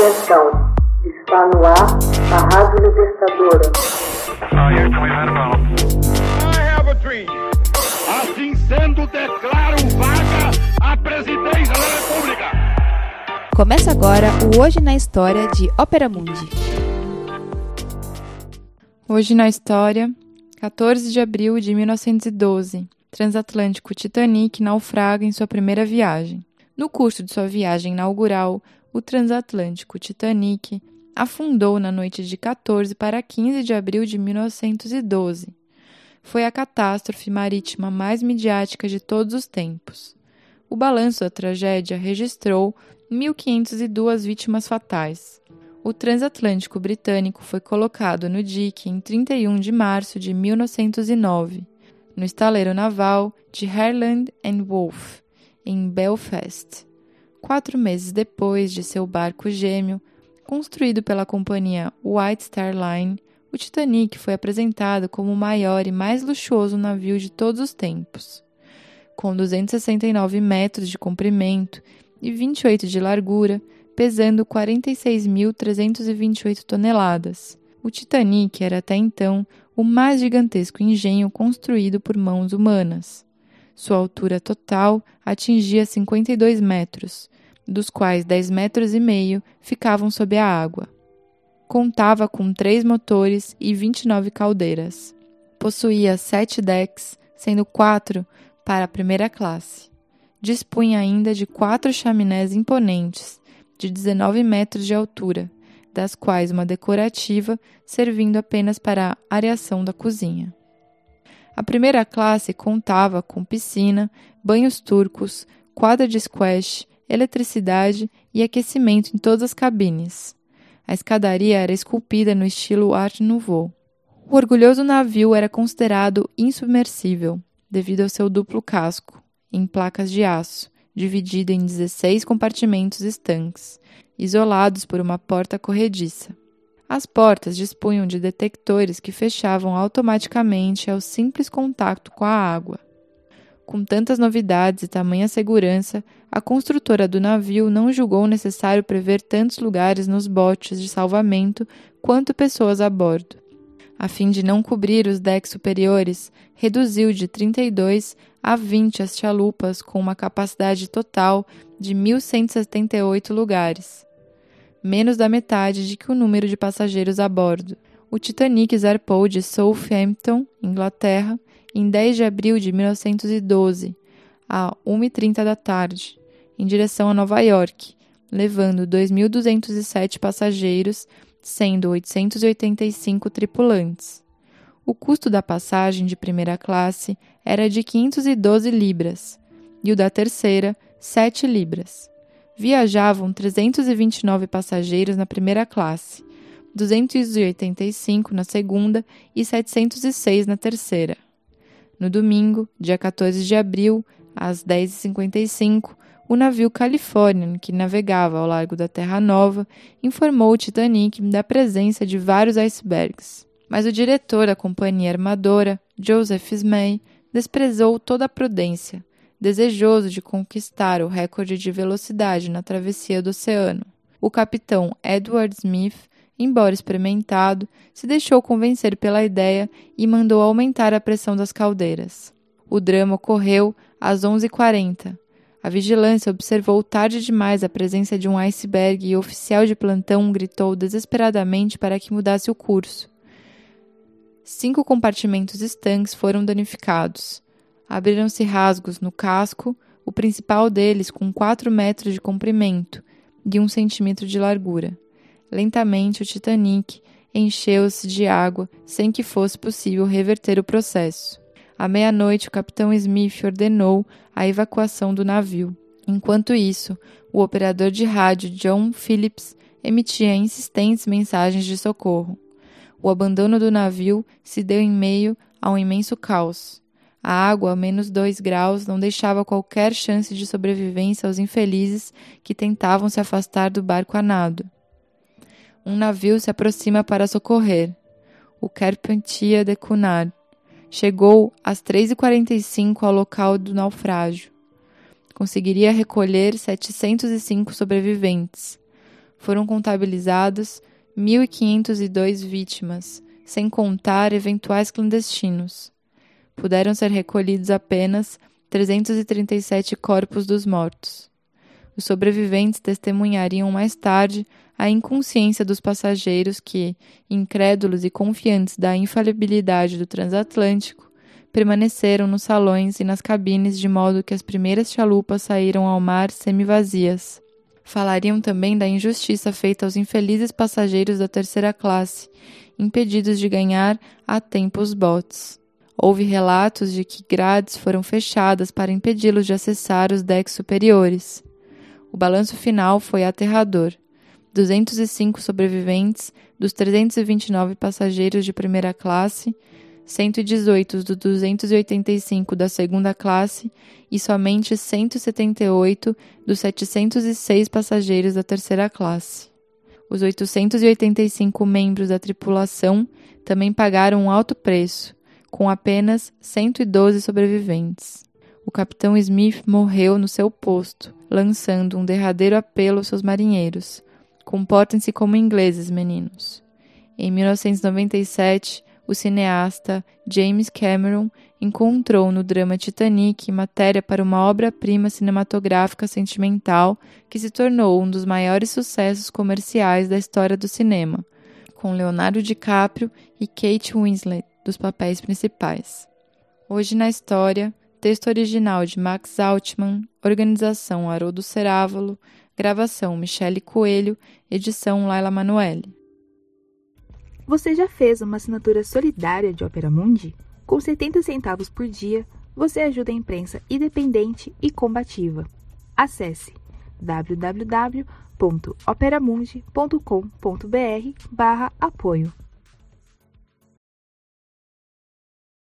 Atenção, está no ar a Rádio Libertadora. Assim sendo, declaro vaga a presidência da República. Começa agora o Hoje na História de Ópera Mundi. Hoje na História, 14 de abril de 1912, transatlântico Titanic naufraga em sua primeira viagem. No curso de sua viagem inaugural, o transatlântico Titanic afundou na noite de 14 para 15 de abril de 1912. Foi a catástrofe marítima mais midiática de todos os tempos. O balanço da tragédia registrou 1.502 vítimas fatais. O transatlântico britânico foi colocado no dique em 31 de março de 1909, no estaleiro naval de Harland and Wolff, em Belfast quatro meses depois de seu barco gêmeo, construído pela companhia White Star Line, o Titanic foi apresentado como o maior e mais luxuoso navio de todos os tempos. Com 269 metros de comprimento e 28 de largura, pesando 46.328 toneladas. O Titanic era até então o mais gigantesco engenho construído por mãos humanas. Sua altura total atingia 52 metros, dos quais 10 metros e meio ficavam sob a água. Contava com três motores e 29 caldeiras. Possuía sete decks, sendo quatro para a primeira classe. Dispunha ainda de quatro chaminés imponentes, de 19 metros de altura, das quais uma decorativa, servindo apenas para a areação da cozinha. A primeira classe contava com piscina, banhos turcos, quadra de squash, eletricidade e aquecimento em todas as cabines. A escadaria era esculpida no estilo Art Nouveau. O orgulhoso navio era considerado insubmersível, devido ao seu duplo casco, em placas de aço, dividido em 16 compartimentos estanques, isolados por uma porta corrediça. As portas dispunham de detectores que fechavam automaticamente ao simples contato com a água. Com tantas novidades e tamanha segurança, a construtora do navio não julgou necessário prever tantos lugares nos botes de salvamento quanto pessoas a bordo. A fim de não cobrir os decks superiores, reduziu de 32 a 20 as chalupas com uma capacidade total de 1.178 lugares menos da metade de que o número de passageiros a bordo. O Titanic zarpou de Southampton, Inglaterra, em 10 de abril de 1912, a 1h30 da tarde, em direção a Nova York, levando 2.207 passageiros, sendo 885 tripulantes. O custo da passagem de primeira classe era de 512 libras e o da terceira, 7 libras viajavam 329 passageiros na primeira classe, 285 na segunda e 706 na terceira. No domingo, dia 14 de abril, às 10h55, o navio Californian, que navegava ao largo da Terra Nova, informou o Titanic da presença de vários icebergs. Mas o diretor da companhia armadora, Joseph Smay, desprezou toda a prudência desejoso de conquistar o recorde de velocidade na travessia do oceano. O capitão Edward Smith, embora experimentado, se deixou convencer pela ideia e mandou aumentar a pressão das caldeiras. O drama ocorreu às 11h40. A vigilância observou tarde demais a presença de um iceberg e o oficial de plantão gritou desesperadamente para que mudasse o curso. Cinco compartimentos estanques foram danificados. Abriram-se rasgos no casco, o principal deles com 4 metros de comprimento e 1 centímetro de largura. Lentamente, o Titanic encheu-se de água sem que fosse possível reverter o processo. À meia-noite, o capitão Smith ordenou a evacuação do navio. Enquanto isso, o operador de rádio John Phillips emitia insistentes mensagens de socorro. O abandono do navio se deu em meio a um imenso caos. A água, a menos dois graus, não deixava qualquer chance de sobrevivência aos infelizes que tentavam se afastar do barco a nado. Um navio se aproxima para socorrer. O Carpentier de Cunard chegou às 3h45 ao local do naufrágio. Conseguiria recolher 705 sobreviventes. foram contabilizados 1.502 vítimas, sem contar eventuais clandestinos. Puderam ser recolhidos apenas 337 corpos dos mortos. Os sobreviventes testemunhariam mais tarde a inconsciência dos passageiros que, incrédulos e confiantes da infalibilidade do transatlântico, permaneceram nos salões e nas cabines de modo que as primeiras chalupas saíram ao mar semi-vazias. Falariam também da injustiça feita aos infelizes passageiros da terceira classe, impedidos de ganhar a tempo os botes. Houve relatos de que grades foram fechadas para impedi-los de acessar os decks superiores. O balanço final foi aterrador. 205 sobreviventes dos 329 passageiros de primeira classe 118 dos 285 da segunda classe e somente 178 dos 706 passageiros da terceira classe. Os 885 membros da tripulação também pagaram um alto preço, com apenas 112 sobreviventes. O capitão Smith morreu no seu posto, lançando um derradeiro apelo aos seus marinheiros: Comportem-se como ingleses, meninos. Em 1997, o cineasta James Cameron encontrou no drama Titanic matéria para uma obra-prima cinematográfica sentimental que se tornou um dos maiores sucessos comerciais da história do cinema, com Leonardo DiCaprio e Kate Winslet dos papéis principais. Hoje na história, texto original de Max Altman, organização Haroldo Cerávolo, gravação Michele Coelho, edição Laila Manoeli. Você já fez uma assinatura solidária de Opera Mundi? Com 70 centavos por dia, você ajuda a imprensa independente e combativa. Acesse www.operamundi.com.br/apoio.